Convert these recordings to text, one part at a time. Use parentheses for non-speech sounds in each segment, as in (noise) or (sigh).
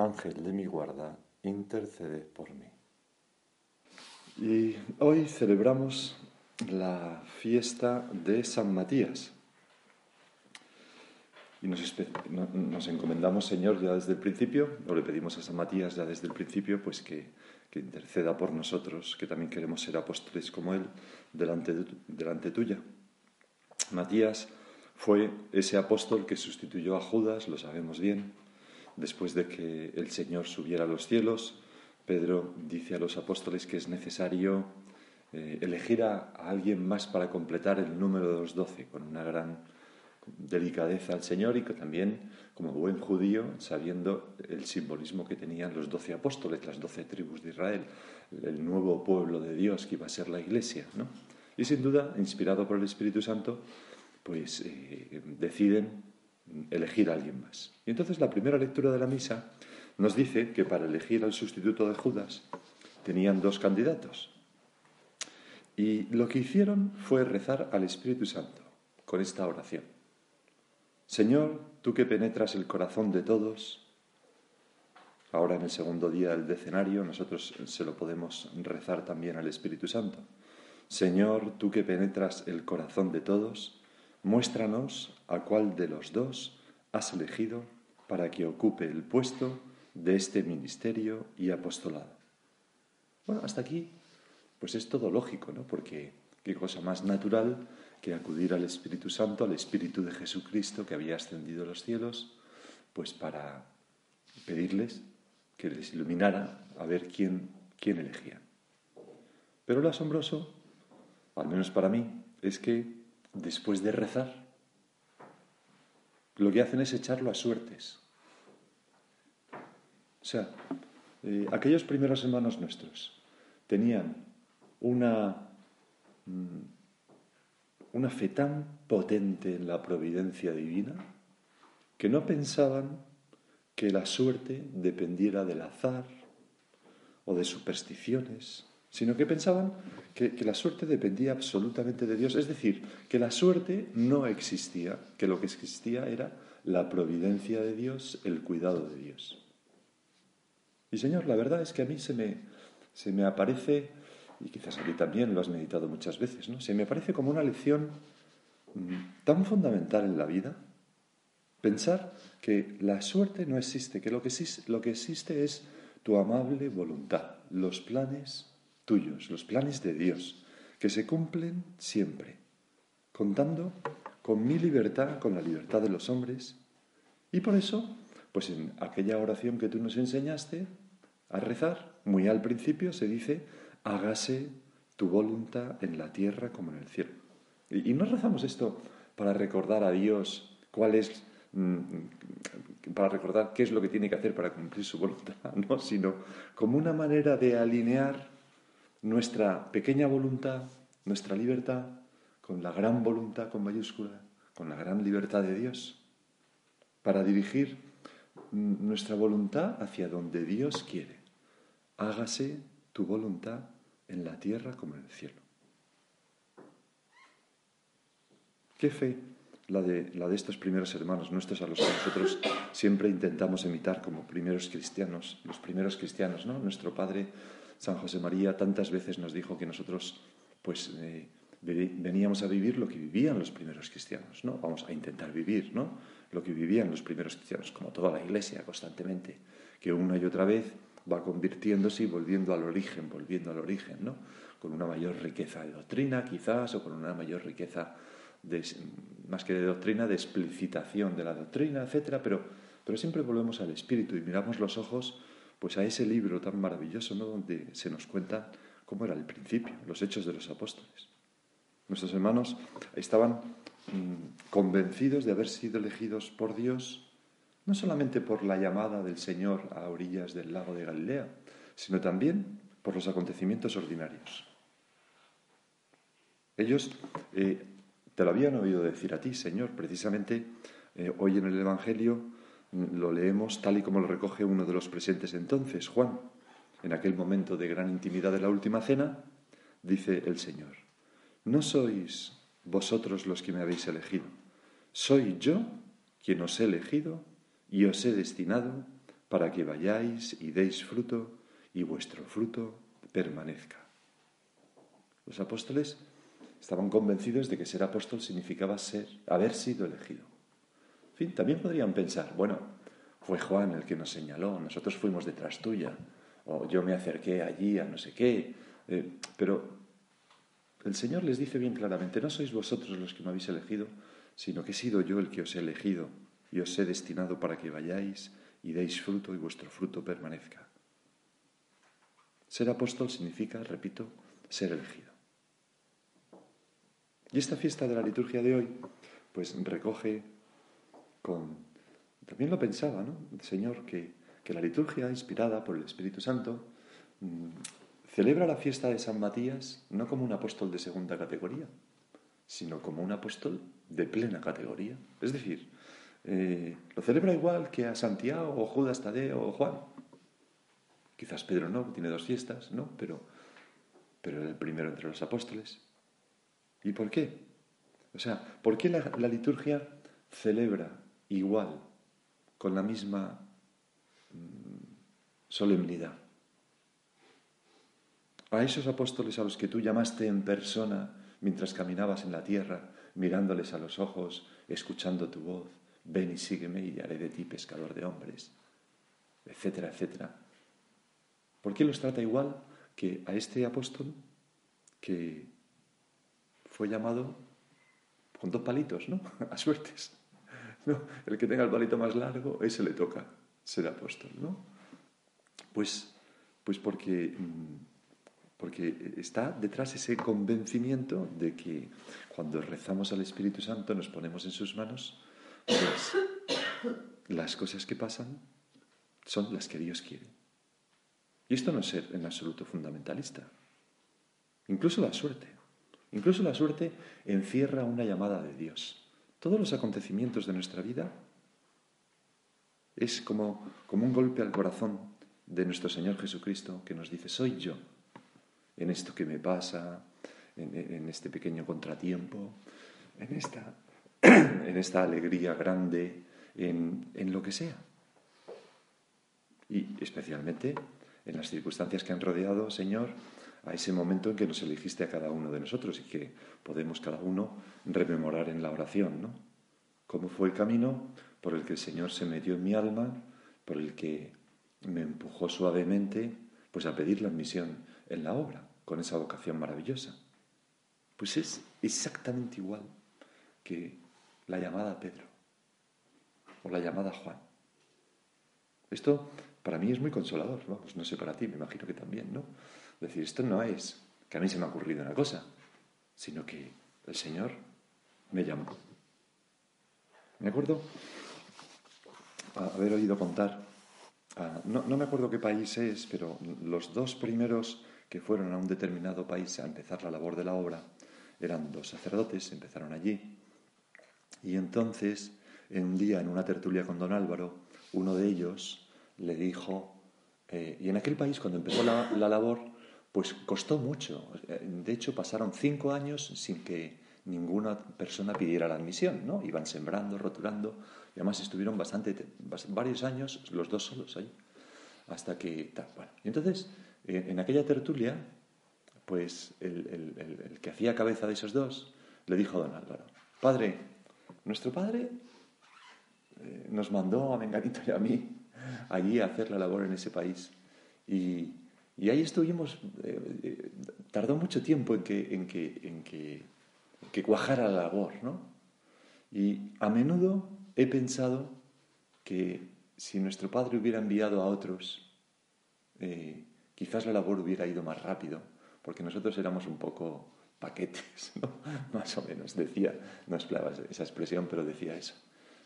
Ángel de mi guarda, intercede por mí. Y hoy celebramos la fiesta de San Matías. Y nos, encomendamos, Señor, ya desde el principio, o le pedimos a San Matías ya desde el principio, pues que, interceda por nosotros, que también queremos ser apóstoles como Él, delante, delante tuya. Matías fue ese apóstol que sustituyó a Judas, lo sabemos bien, después de que el Señor subiera a los cielos, Pedro dice a los apóstoles que es necesario eh, elegir a, alguien más para completar el número de los doce, con una gran delicadeza al Señor y que también, como buen judío, sabiendo el simbolismo que tenían los doce apóstoles, las doce tribus de Israel, el nuevo pueblo de Dios que iba a ser la Iglesia. ¿no? Y sin duda, inspirado por el Espíritu Santo, pues eh, deciden elegir a alguien más. Y entonces la primera lectura de la misa nos dice que para elegir al sustituto de Judas tenían dos candidatos. Y lo que hicieron fue rezar al Espíritu Santo con esta oración. Señor, tú que penetras el corazón de todos, ahora en el segundo día del decenario nosotros se lo podemos rezar también al Espíritu Santo. Señor, tú que penetras el corazón de todos, Muéstranos a cuál de los dos has elegido para que ocupe el puesto de este ministerio y apostolado. Bueno, hasta aquí, pues es todo lógico, ¿no? Porque qué cosa más natural que acudir al Espíritu Santo, al Espíritu de Jesucristo que había ascendido a los cielos, pues para pedirles que les iluminara a ver quién, quién elegía. Pero lo asombroso, al menos para mí, es que después de rezar, lo que hacen es echarlo a suertes. O sea, eh, aquellos primeros hermanos nuestros tenían una, mm, una fe tan potente en la providencia divina que no pensaban que la suerte dependiera del azar o de supersticiones sino que pensaban que, la suerte dependía absolutamente de Dios, es decir, que la suerte no existía, que lo que existía era la providencia de Dios, el cuidado de Dios. Y Señor, la verdad es que a mí se me, se me aparece, y quizás a ti también lo has meditado muchas veces, ¿no? se me aparece como una lección mm, tan fundamental en la vida, pensar que la suerte no existe, que lo que, lo que existe es tu amable voluntad, los planes tuyos, los planes de Dios, que se cumplen siempre, contando con mi libertad, con la libertad de los hombres. Y por eso, pues en aquella oración que tú nos enseñaste a rezar, muy al principio se dice, hágase tu voluntad en la tierra como en el cielo. Y, no rezamos esto para recordar a Dios cuál es mm, para recordar qué es lo que tiene que hacer para cumplir su voluntad, (laughs) no, sino como una manera de alinear nuestra pequeña voluntad, nuestra libertad, con la gran voluntad con mayúscula, con la gran libertad de Dios, para dirigir nuestra voluntad hacia donde Dios quiere. Hágase tu voluntad en la tierra como en el cielo. Qué fe la de, la de estos primeros hermanos nuestros a los que nosotros siempre intentamos imitar como primeros cristianos, los primeros cristianos, ¿no? Nuestro Padre San José María tantas veces nos dijo que nosotros pues eh, veníamos a vivir lo que vivían los primeros cristianos, ¿no? Vamos a intentar vivir, ¿no? Lo que vivían los primeros cristianos, como toda la Iglesia constantemente, que una y otra vez va convirtiéndose y volviendo al origen, volviendo al origen, ¿no? Con una mayor riqueza de doctrina, quizás, o con una mayor riqueza más que de doctrina, de explicitación de la doctrina, etcétera, pero, pero siempre volvemos al espíritu y miramos los ojos pues a ese libro tan maravilloso, ¿no? donde se nos cuenta cómo era el principio, los hechos de los apóstoles. Nuestros hermanos estaban mm, convencidos de haber sido elegidos por Dios no solamente por la llamada del Señor a orillas del lago de Galilea, sino también por los acontecimientos ordinarios. Ellos eh, te lo habían oído decir a ti, Señor, precisamente eh, hoy en el Evangelio lo leemos tal y como lo recoge uno de los presentes entonces, Juan. En aquel momento de gran intimidad de la última cena, dice el Señor, no sois vosotros los que me habéis elegido, soy yo quien os he elegido y os he destinado para que vayáis y deis fruto y vuestro fruto permanezca. Los apóstoles estaban convencidos de que ser apóstol significaba ser, haber sido elegido. También podrían pensar, bueno, fue Juan el que nos señaló, nosotros fuimos detrás tuya, o yo me acerqué allí a no sé qué, eh, pero el Señor les dice bien claramente, no sois vosotros los que me habéis elegido, sino que he sido yo el que os he elegido y os he destinado para que vayáis y deis fruto y vuestro fruto permanezca. Ser apóstol significa, repito, ser elegido. Y esta fiesta de la liturgia de hoy, pues recoge También lo pensaba, ¿no? Señor, que, que la liturgia, inspirada por el Espíritu Santo, mm, celebra la fiesta de San Matías no como un apóstol de segunda categoría, sino como un apóstol de plena categoría. Es decir, eh, lo celebra igual que a Santiago o Judas Tadeo o Juan. Quizás Pedro no, tiene dos fiestas, ¿no? Pero, pero el primero entre los apóstoles. ¿Y por qué? O sea, ¿por qué la, la liturgia celebra igual, con la misma mm, solemnidad? A esos apóstoles a los que tú llamaste en persona mientras caminabas en la tierra, mirándoles a los ojos, escuchando tu voz, ven y sígueme y haré de ti pescador de hombres, etcétera, etcétera. ¿Por qué los trata igual que a este apóstol que fue llamado con dos palitos, ¿no? (laughs) A suertes. ¿No? El que tenga el palito más largo, ese le toca ser apóstol, ¿no? Pues, pues porque, mm, porque está detrás ese convencimiento de que cuando rezamos al Espíritu Santo, nos ponemos en sus manos, pues las cosas que pasan son las que Dios quiere. Y esto no es ser en absoluto fundamentalista. Incluso la suerte. Incluso la suerte encierra una llamada de Dios. Todos los acontecimientos de nuestra vida es como, como un golpe al corazón de nuestro Señor Jesucristo que nos dice, soy yo, en esto que me pasa, en, este pequeño contratiempo, en esta, (clears throat) en esta alegría grande, en, en lo que sea. Y especialmente en las circunstancias que han rodeado, Señor, a ese momento en que nos elegiste a cada uno de nosotros y que podemos cada uno rememorar en la oración, ¿no? ¿Cómo fue el camino por el que el Señor se metió en mi alma, por el que me empujó suavemente, pues a pedir la admisión en la obra, con esa vocación maravillosa? Pues es exactamente igual que la llamada Pedro o la llamada Juan. Esto para mí es muy consolador, vamos, no sé para ti, me imagino que también, ¿no? Decir, esto no es que a mí se me ha ocurrido una cosa, sino que el Señor me llamó. Me acuerdo haber oído contar, no, no, me acuerdo qué país es, pero los dos primeros que fueron a un determinado país a empezar la labor de la obra eran dos sacerdotes, empezaron allí. Y entonces, un día en una tertulia con don Álvaro, uno de ellos le dijo, eh, y en aquel país cuando empezó la, la labor, pues costó mucho. De hecho, pasaron cinco años sin que ninguna persona pidiera la admisión, ¿no? Iban sembrando, rotulando, y además estuvieron bastante, varios años los dos solos ahí, hasta que... Bueno. Y entonces, eh, en aquella tertulia, pues el, que hacía cabeza de esos dos le dijo a don Álvaro, Padre, nuestro padre eh, nos mandó a Menganito y a mí allí a hacer la labor en ese país. Y, y ahí estuvimos, eh, eh, tardó mucho tiempo en que, cuajara la labor, ¿no? Y a menudo he pensado que si nuestro Padre hubiera enviado a otros, eh, quizás la labor hubiera ido más rápido, porque nosotros éramos un poco paquetes, (laughs) ¿no? más o menos, decía, no esperaba esa expresión, pero decía eso.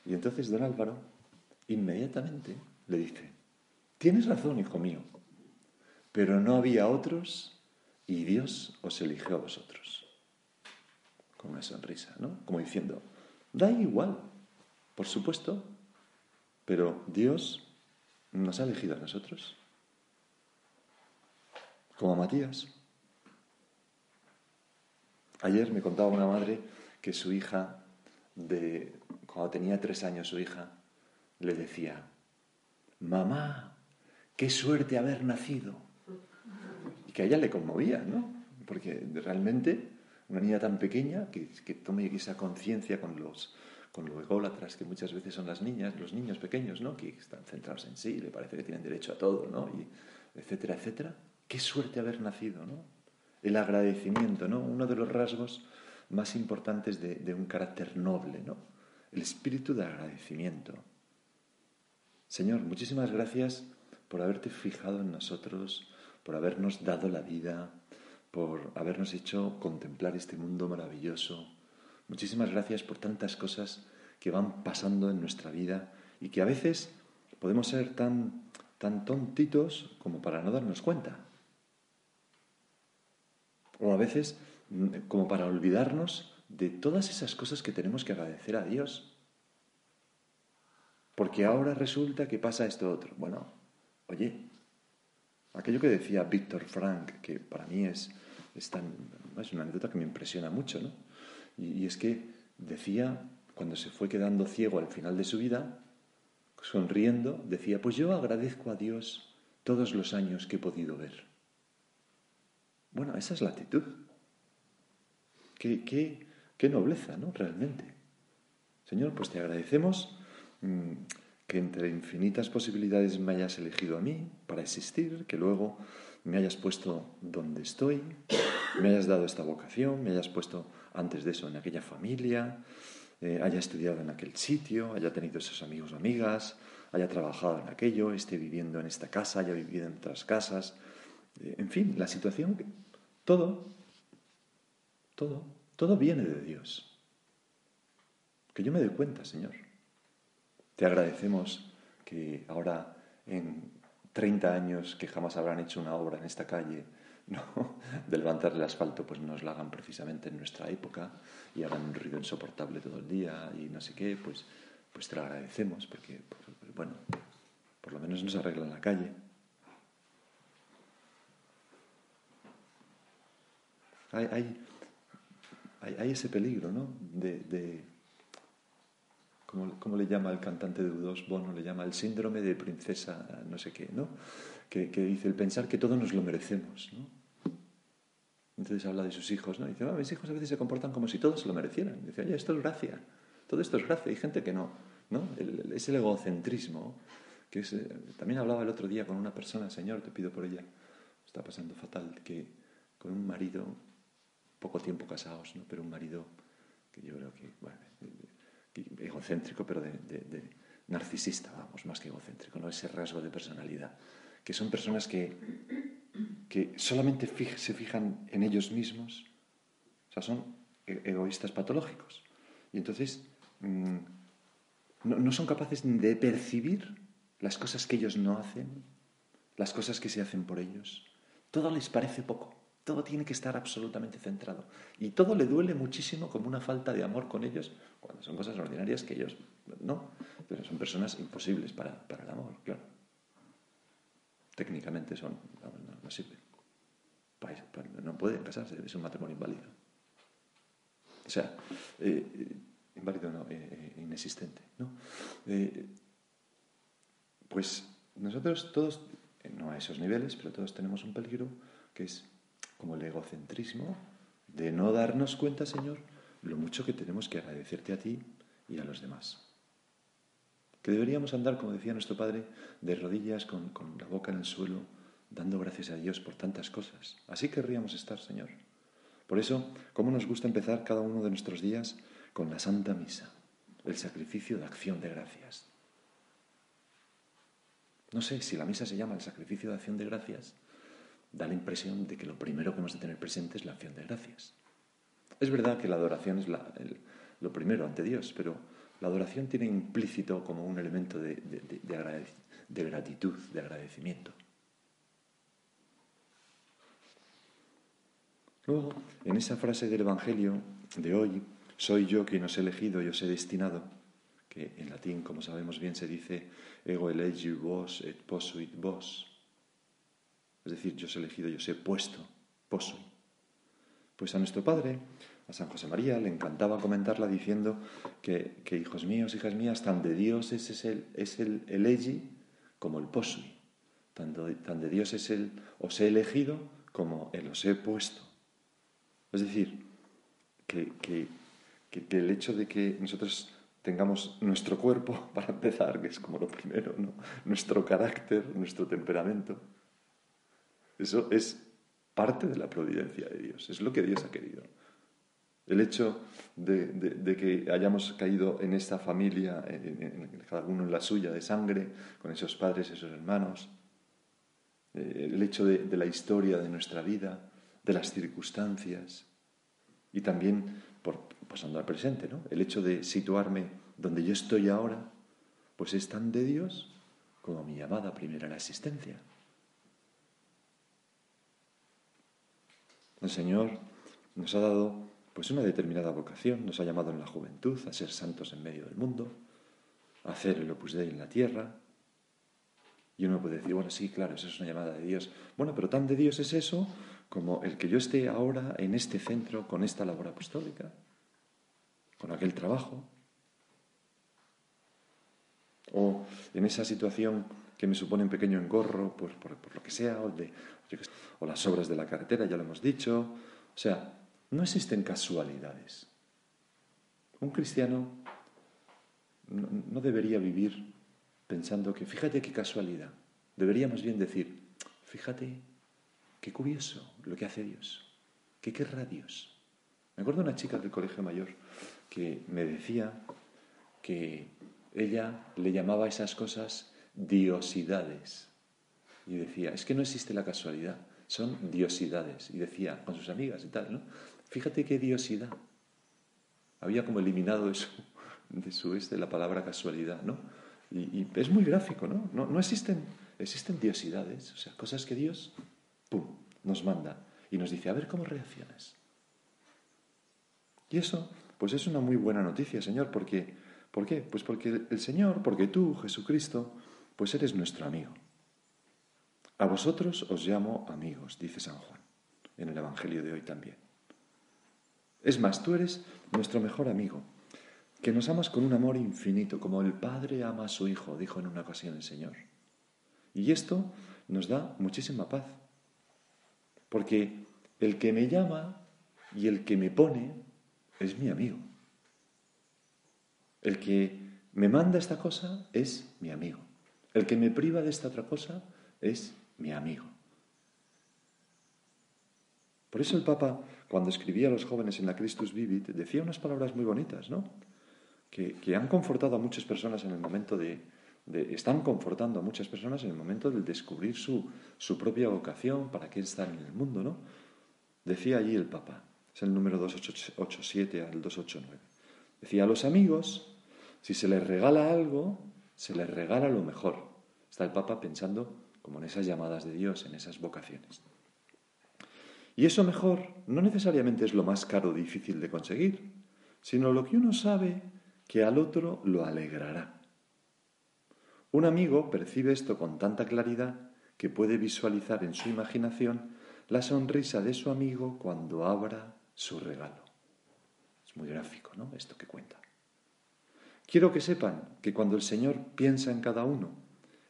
Y entonces don Álvaro inmediatamente le dice, tienes razón, hijo mío, pero no había otros y Dios os eligió a vosotros. Con una sonrisa, ¿no? Como diciendo, da igual, por supuesto, pero Dios nos ha elegido a nosotros. Como a Matías. Ayer me contaba una madre que su hija, cuando tenía tres años su hija, le decía, mamá, qué suerte haber nacido. Que a ella le conmovía, ¿no? Porque realmente una niña tan pequeña que, que tome esa conciencia con los, con lo ególatras que muchas veces son las niñas, los niños pequeños, ¿no? Que están centrados en sí, le parece que tienen derecho a todo, ¿no? Y etcétera, etcétera. Qué suerte haber nacido, ¿no? El agradecimiento, ¿no? Uno de los rasgos más importantes de, de un carácter noble, ¿no? El espíritu de agradecimiento. Señor, muchísimas gracias por haberte fijado en nosotros, por habernos dado la vida, por habernos hecho contemplar este mundo maravilloso. Muchísimas gracias por tantas cosas que van pasando en nuestra vida y que a veces podemos ser tan, tan tontitos como para no darnos cuenta. O a veces mm, como para olvidarnos de todas esas cosas que tenemos que agradecer a Dios. Porque ahora resulta que pasa esto otro. Bueno, oye, aquello que decía Víctor Frank, que para mí es, es, es una anécdota que me impresiona mucho, ¿no? Y, y es que decía, cuando se fue quedando ciego al final de su vida, sonriendo, decía, pues yo agradezco a Dios todos los años que he podido ver. Bueno, esa es la actitud. Qué, qué, qué nobleza, ¿no? Realmente. Señor, pues te agradecemos mm, que entre infinitas posibilidades me hayas elegido a mí para existir, que luego me hayas puesto donde estoy, me hayas dado esta vocación, me hayas puesto antes de eso en aquella familia, eh, haya estudiado en aquel sitio, haya tenido esos amigos o amigas, haya trabajado en aquello, esté viviendo en esta casa, haya vivido en otras casas. Eh, en fin, la situación, todo, todo, todo viene de Dios. Que yo me doy cuenta, Señor. Te agradecemos que ahora en 30 años que jamás habrán hecho una obra en esta calle, (laughs) ¿no? de levantar el asfalto, pues nos la hagan precisamente en nuestra época y hagan un ruido insoportable todo el día y no sé qué, pues, pues te lo agradecemos porque, pues, bueno, por lo menos nos arreglan la calle. Hay, hay, hay, ese peligro, ¿no? De, de ¿cómo, le llama el cantante de U2? Bono le llama el síndrome de princesa no sé qué, ¿no? Que, dice el pensar que todos nos lo merecemos, ¿no? Entonces habla de sus hijos, ¿no? Y dice, ah, mis hijos a veces se comportan como si todos lo merecieran. Y dice, oye, esto es gracia, todo esto es gracia. Hay gente que no, ¿no? es el egocentrismo, que eh, también hablaba el otro día con una persona, Señor, te pido por ella, está pasando fatal, que con un marido, poco tiempo casados, ¿no? Pero un marido que yo creo que, bueno, egocéntrico, pero de, narcisista, vamos, más que egocéntrico, ¿no? Ese rasgo de personalidad. Que son personas que que solamente se fijan en ellos mismos, o sea, son e-, egoístas patológicos. Y entonces mm, no, son capaces de percibir las cosas que ellos no hacen, las cosas que se hacen por ellos. Todo les parece poco, todo tiene que estar absolutamente centrado. Y todo le duele muchísimo como una falta de amor con ellos, cuando son cosas ordinarias que ellos no, pero son personas imposibles para, para el amor, claro técnicamente son, no, sirve. No pueden casarse, es un matrimonio inválido. O sea, eh, eh, inválido no, eh, inexistente. ¿no? pues nosotros todos, no a esos niveles, pero todos tenemos un peligro que es como el egocentrismo de no darnos cuenta, Señor, lo mucho que tenemos que agradecerte a ti y a los demás que deberíamos andar, como decía nuestro Padre, de rodillas con, la boca en el suelo, dando gracias a Dios por tantas cosas. Así querríamos estar, Señor. Por eso, ¿cómo nos gusta empezar cada uno de nuestros días con la Santa Misa, el sacrificio de acción de gracias? No sé si la misa se llama el sacrificio de acción de gracias, da la impresión de que lo primero que hemos de tener presente es la acción de gracias. Es verdad que la adoración es lo primero ante Dios, pero la adoración tiene implícito como un elemento de, gratitud, de agradecimiento. Luego, en esa frase del Evangelio de hoy, soy yo quien os he elegido y os he destinado, que en latín, como sabemos bien, se dice ego elegi vos et posuit vos. Es decir, yo os he elegido y os he puesto, posuit. Pues a nuestro Padre, a San José María, le encantaba comentarla diciendo que, hijos míos, hijas mías, tan de Dios es, el, es el elegi como el posuit. Tan tan de Dios es el os he elegido como el os he puesto. Es decir, que, el hecho de que nosotros tengamos nuestro cuerpo, (laughs) para empezar, que es como lo primero, ¿no? nuestro carácter, nuestro temperamento, eso es parte de la providencia de Dios, es lo que Dios ha querido. El hecho de, que hayamos caído en esta familia, cada uno en la suya de sangre, con esos padres, esos hermanos, eh, el hecho de la historia de nuestra vida, de las circunstancias y también por, pasando al presente, ¿no? El hecho de situarme donde yo estoy ahora, pues es tan de Dios como mi llamada primera a la existencia. El Señor nos ha dado pues una determinada vocación, nos ha llamado en la juventud a ser santos en medio del mundo, a hacer el opus dei en la tierra, y uno puede decir, bueno, sí, claro, eso es una llamada de Dios. Bueno, pero tan de Dios es eso como el que yo esté ahora en este centro con esta labor apostólica, con aquel trabajo, o en esa situación que me supone un pequeño engorro por, por, lo que sea, o, de, o las obras de la carretera, ya lo hemos dicho. O sea, no existen casualidades. Un cristiano no debería vivir pensando que fíjate qué casualidad. Deberíamos bien decir, fíjate qué curioso lo que hace Dios. ¿Qué querrá Dios? Me acuerdo de una chica del colegio mayor que me decía que ella le llamaba a esas cosas diosidades. Y decía, es que no existe la casualidad, son diosidades. Y decía con sus amigas y tal, ¿no? Fíjate qué diosidad. Había como eliminado eso (laughs) de su este la palabra casualidad, ¿no? Y, es muy gráfico, ¿no? ¿no? existen, existen diosidades, o sea, cosas que Dios, ¡pum!, nos manda y nos dice, a ver cómo reaccionas. Y eso, pues es una muy buena noticia, Señor, porque, ¿por qué? Pues porque el Señor, porque tú, Jesucristo, pues eres nuestro amigo. A vosotros os llamo amigos, dice San Juan, en el Evangelio de hoy también. Es más, tú eres nuestro mejor amigo que nos amas con un amor infinito, como el Padre ama a su Hijo, dijo en una ocasión el Señor. Y esto nos da muchísima paz, porque el que me llama y el que me pone es mi amigo. El que me manda esta cosa es mi amigo. El que me priva de esta otra cosa es mi amigo. Por eso el Papa, cuando escribía a los jóvenes en la Christus Vivit, decía unas palabras muy bonitas, ¿no? que, han confortado a muchas personas en el momento de, están confortando a muchas personas en el momento de descubrir su, su propia vocación, para qué están en el mundo, ¿no? Decía allí el Papa, es el número 287 al 289. Decía, a los amigos, si se les regala algo, se les regala lo mejor. Está el Papa pensando como en esas llamadas de Dios, en esas vocaciones. Y eso mejor no necesariamente es lo más caro o difícil de conseguir, sino lo que uno sabe que al otro lo alegrará. Un amigo percibe esto con tanta claridad que puede visualizar en su imaginación la sonrisa de su amigo cuando abra su regalo. Es muy gráfico, ¿no? Esto que cuenta. Quiero que sepan que cuando el Señor piensa en cada uno,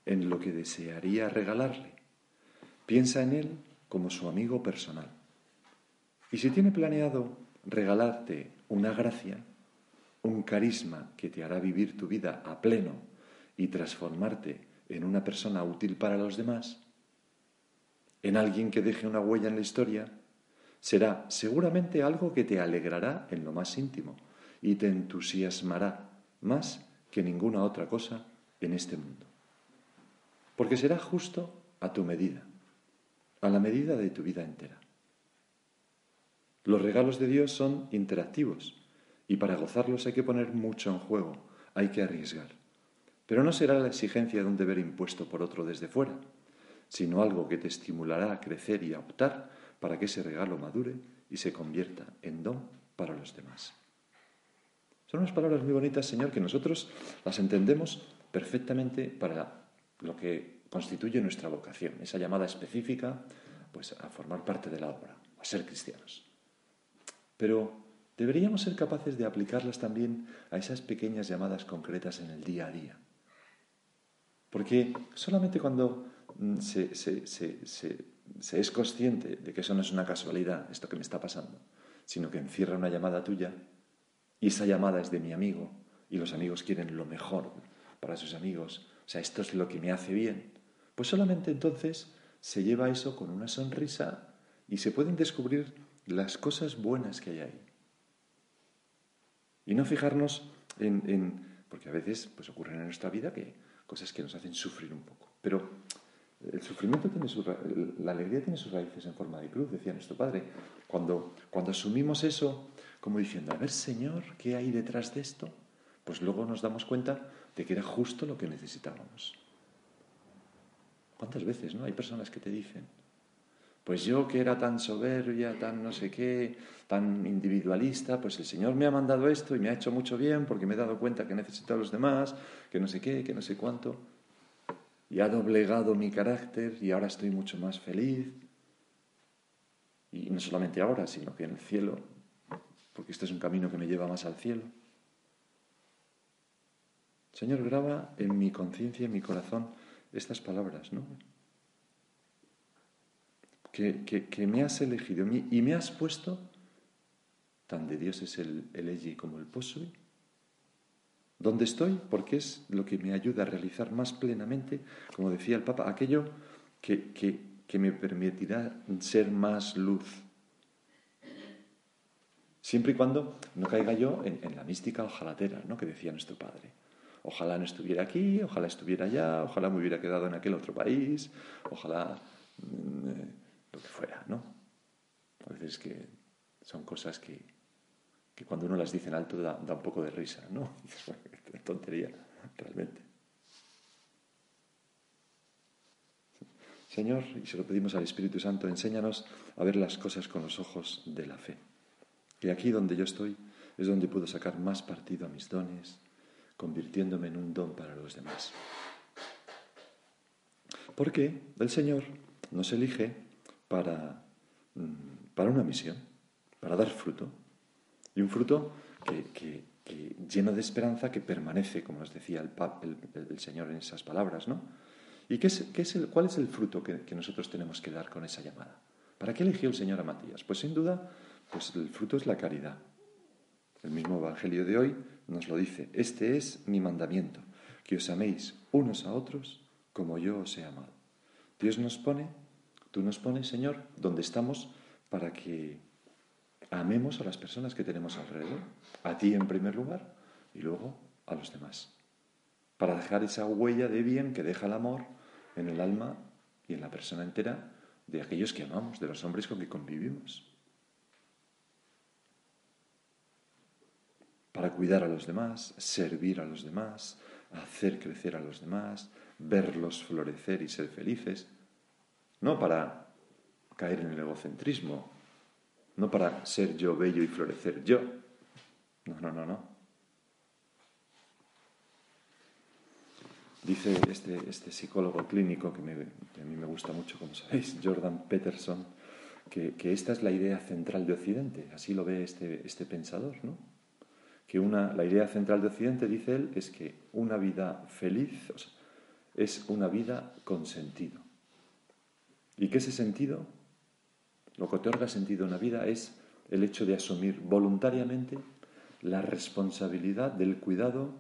en lo que desearía regalarle, piensa en Él como su amigo personal. Y si tiene planeado regalarte una gracia, un carisma que te hará vivir tu vida a pleno y transformarte en una persona útil para los demás, en alguien que deje una huella en la historia, será seguramente algo que te alegrará en lo más íntimo y te entusiasmará más que ninguna otra cosa en este mundo. Porque será justo a tu medida, a la medida de tu vida entera. Los regalos de Dios son interactivos y para gozarlos hay que poner mucho en juego, hay que arriesgar. Pero no será la exigencia de un deber impuesto por otro desde fuera, sino algo que te estimulará a crecer y a optar para que ese regalo madure y se convierta en don para los demás. Son unas palabras muy bonitas, Señor, que nosotros las entendemos perfectamente para lo que constituye nuestra vocación, esa llamada específica pues, a formar parte de la obra, a ser cristianos. Pero deberíamos ser capaces de aplicarlas también a esas pequeñas llamadas concretas en el día a día. Porque solamente cuando mm, se, se, es consciente de que eso no es una casualidad, esto que me está pasando, sino que encierra una llamada tuya, y esa llamada es de mi amigo, y los amigos quieren lo mejor para sus amigos, o sea, esto es lo que me hace bien, pues solamente entonces se lleva eso con una sonrisa y se pueden descubrir las cosas buenas que hay ahí. Y no fijarnos en, porque a veces pues ocurren en nuestra vida que cosas que nos hacen sufrir un poco. Pero el sufrimiento tiene su, la alegría tiene sus raíces en forma de cruz, decía nuestro Padre. Cuando, cuando asumimos eso como diciendo, a ver Señor, ¿qué hay detrás de esto? Pues luego nos damos cuenta de que era justo lo que necesitábamos. ¿Cuántas veces, no? Hay personas que te dicen, pues yo que era tan soberbia, tan no sé qué, tan individualista, pues el Señor me ha mandado esto y me ha hecho mucho bien porque me he dado cuenta que necesito a los demás, que no sé qué, que no sé cuánto. Y ha doblegado mi carácter y ahora estoy mucho más feliz. Y no solamente ahora, sino que en el cielo, porque este es un camino que me lleva más al cielo. Señor, graba en mi conciencia, en mi corazón, estas palabras, ¿no? Que, que, me has elegido y me has puesto, tan de Dios es el, el como el posui, donde estoy, porque es lo que me ayuda a realizar más plenamente, como decía el Papa, aquello que, que me permitirá ser más luz. Siempre y cuando no caiga yo en, en la mística ojalatera, ¿no? que decía nuestro Padre. Ojalá no estuviera aquí, ojalá estuviera allá, ojalá me hubiera quedado en aquel otro país, ojalá mm, eh, lo que fuera, ¿no? A veces que son cosas que, que cuando uno las dice en alto da, un poco de risa, ¿no? (laughs) Tontería, realmente. Señor, y se lo pedimos al Espíritu Santo, enséñanos a ver las cosas con los ojos de la fe. Y aquí donde yo estoy es donde puedo sacar más partido a mis dones, convirtiéndome en un don para los demás. Porque el Señor nos elige para, mm, para una misión, para dar fruto. Y un fruto que, lleno de esperanza, que permanece, como nos decía el, el, Señor en esas palabras, ¿no? ¿Y qué es, qué es el, cuál es el fruto que, que, nosotros tenemos que dar con esa llamada? ¿Para qué eligió el Señor a Matías? Pues sin duda, pues el fruto es la caridad. El mismo Evangelio de hoy nos lo dice, este es mi mandamiento, que os améis unos a otros como yo os he amado. Dios nos pone, tú nos pones, Señor, donde estamos para que amemos a las personas que tenemos alrededor, a ti en primer lugar y luego a los demás, para dejar esa huella de bien que deja el amor en el alma y en la persona entera de aquellos que amamos, de los hombres con que convivimos. Para cuidar a los demás, servir a los demás, hacer crecer a los demás, verlos florecer y ser felices, no para caer en el egocentrismo, no para ser yo bello y florecer yo. No, no, no, no. Dice este, este psicólogo clínico que, a mí me gusta mucho, como sabéis, Jordan Peterson, que, que, esta es la idea central de Occidente, así lo ve este, este pensador, ¿no? Que una, la idea central de Occidente, dice él, es que una vida feliz es una vida con sentido. ¿Y qué ese sentido? Lo que otorga sentido a una vida es el hecho de asumir voluntariamente la responsabilidad del cuidado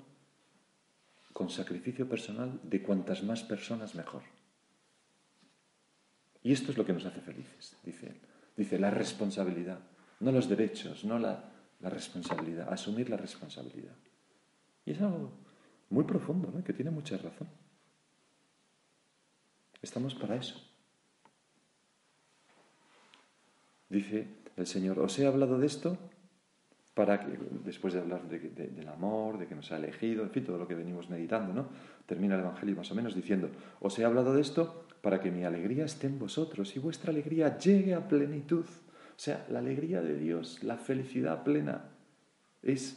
con sacrificio personal de cuantas más personas mejor. Y esto es lo que nos hace felices, dice él. Dice la responsabilidad, no los derechos, no la, la responsabilidad, asumir la responsabilidad. Y es algo muy profundo, ¿no? que tiene mucha razón. Estamos para eso. Dice el Señor, os he hablado de esto para que, después de hablar del amor, de que nos ha elegido, en fin, todo lo que venimos meditando, ¿no? Termina el Evangelio más o menos diciendo, os he hablado de esto para que mi alegría esté en vosotros y vuestra alegría llegue a plenitud. O sea, la alegría de Dios, la felicidad plena, es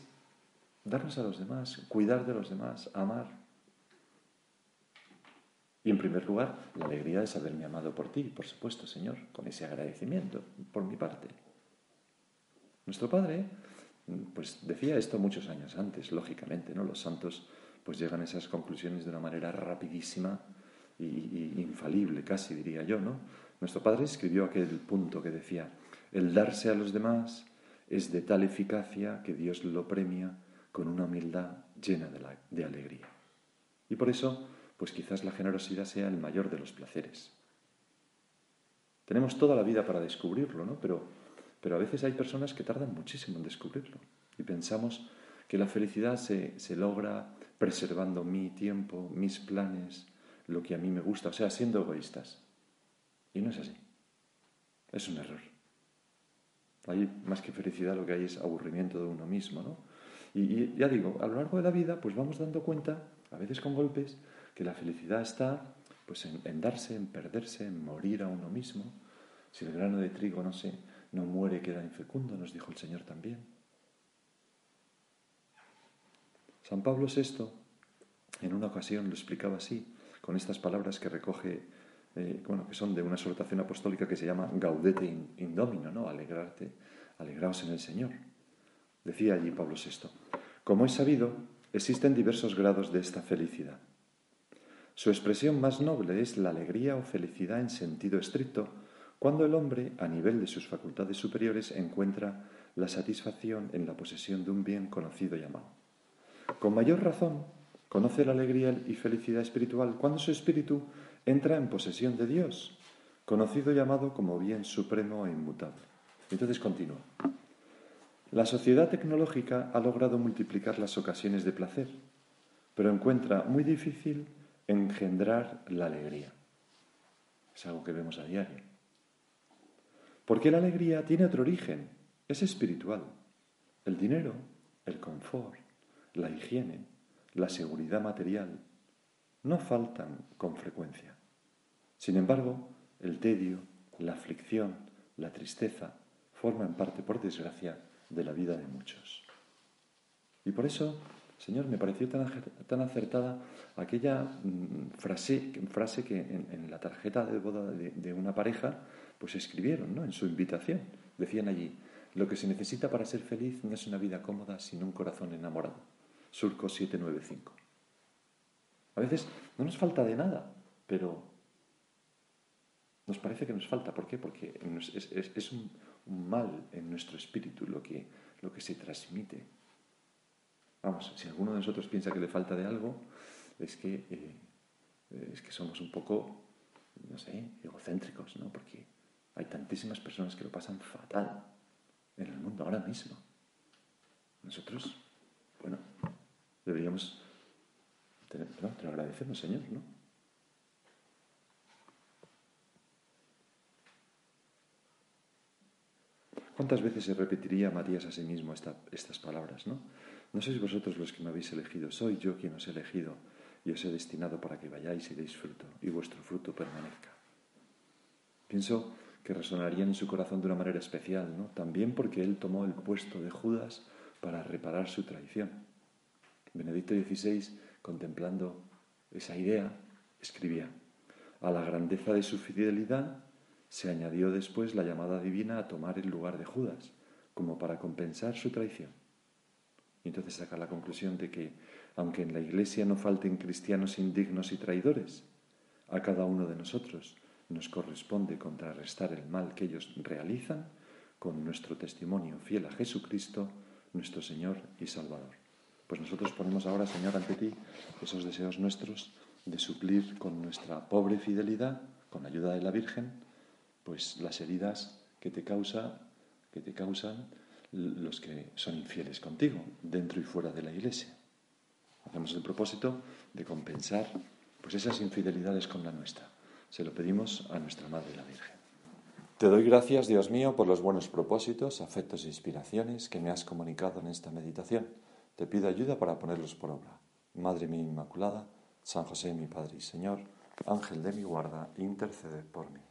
darnos a los demás, cuidar de los demás, amar. Y en primer lugar, la alegría de saberme amado por ti, por supuesto, Señor, con ese agradecimiento por mi parte. Nuestro Padre pues decía esto muchos años antes, lógicamente, ¿no? Los santos pues llegan a esas conclusiones de una manera rapidísima y, infalible, casi diría yo, ¿no? Nuestro padre escribió aquel punto que decía, el darse a los demás es de tal eficacia que Dios lo premia con una humildad llena de, alegría. Y por eso, pues quizás la generosidad sea el mayor de los placeres. Tenemos toda la vida para descubrirlo, ¿no? Pero pero a veces hay personas que tardan muchísimo en descubrirlo y pensamos que la felicidad se, logra preservando mi tiempo, mis planes, lo que a mí me gusta, o sea, siendo egoístas. Y no es así. Es un error. Hay más que felicidad lo que hay es aburrimiento de uno mismo, ¿no? Y, ya digo, a lo largo de la vida, pues vamos dando cuenta, a veces con golpes, que la felicidad está pues en, darse, en perderse, en morir a uno mismo. Si el grano de trigo no se, no muere, queda infecundo, nos dijo el Señor también. San Pablo VI, en una ocasión, lo explicaba así, con estas palabras que recoge, eh, bueno, que son de una exhortación apostólica que se llama Gaudete in, Domino, ¿no? Alegrarte, alegraos en el Señor. Decía allí Pablo VI, como es sabido, existen diversos grados de esta felicidad. Su expresión más noble es la alegría o felicidad en sentido estricto, cuando el hombre, a nivel de sus facultades superiores, encuentra la satisfacción en la posesión de un bien conocido y amado. Con mayor razón, conoce la alegría y felicidad espiritual cuando su espíritu entra en posesión de Dios, conocido y amado como bien supremo e inmutable. Entonces continúa. La sociedad tecnológica ha logrado multiplicar las ocasiones de placer, pero encuentra muy difícil engendrar la alegría. Es algo que vemos a diario. Porque la alegría tiene otro origen, es espiritual. El dinero, el confort, la higiene, la seguridad material, no faltan con frecuencia. Sin embargo, el tedio, la aflicción, la tristeza forman parte, por desgracia, de la vida de muchos. Y por eso, Señor, me pareció tan, acertada aquella mm, frase, frase que en, la tarjeta de boda de una pareja pues escribieron ¿no? en su invitación. Decían allí, lo que se necesita para ser feliz no es una vida cómoda, sino un corazón enamorado. Surco 795. A veces no nos falta de nada, pero nos parece que nos falta. ¿Por qué? Porque es, un, mal en nuestro espíritu lo que, lo que se transmite. Vamos, si alguno de nosotros piensa que le falta de algo, es que, eh, es que somos un poco, no sé, egocéntricos, ¿no? Porque hay tantísimas personas que lo pasan fatal en el mundo ahora mismo. Nosotros, bueno, deberíamos tener, no, te lo agradecemos, Señor, ¿no? ¿Cuántas veces se repetiría Matías a sí mismo estas palabras, no? No sois vosotros los que me habéis elegido, soy yo quien os he elegido y os he destinado para que vayáis y deis fruto y vuestro fruto permanezca. Pienso que resonarían en su corazón de una manera especial, ¿no? También porque él tomó el puesto de Judas para reparar su traición. Benedicto XVI, contemplando esa idea, escribía, a la grandeza de su fidelidad se añadió después la llamada divina a tomar el lugar de Judas, como para compensar su traición. Y entonces saca la conclusión de que, aunque en la Iglesia no falten cristianos indignos y traidores, a cada uno de nosotros nos corresponde contrarrestar el mal que ellos realizan con nuestro testimonio fiel a Jesucristo, nuestro Señor y Salvador. Pues nosotros ponemos ahora, Señor, ante ti esos deseos nuestros de suplir con nuestra pobre fidelidad, con ayuda de la Virgen, pues las heridas que te causan los que son infieles contigo, dentro y fuera de la Iglesia. Hacemos el propósito de compensar pues esas infidelidades con la nuestra. Se lo pedimos a nuestra Madre la Virgen. Te doy gracias, Dios mío, por los buenos propósitos, afectos e inspiraciones que me has comunicado en esta meditación. Te pido ayuda para ponerlos por obra. Madre mía Inmaculada, San José mi Padre y Señor, Ángel de mi guarda, intercede por mí.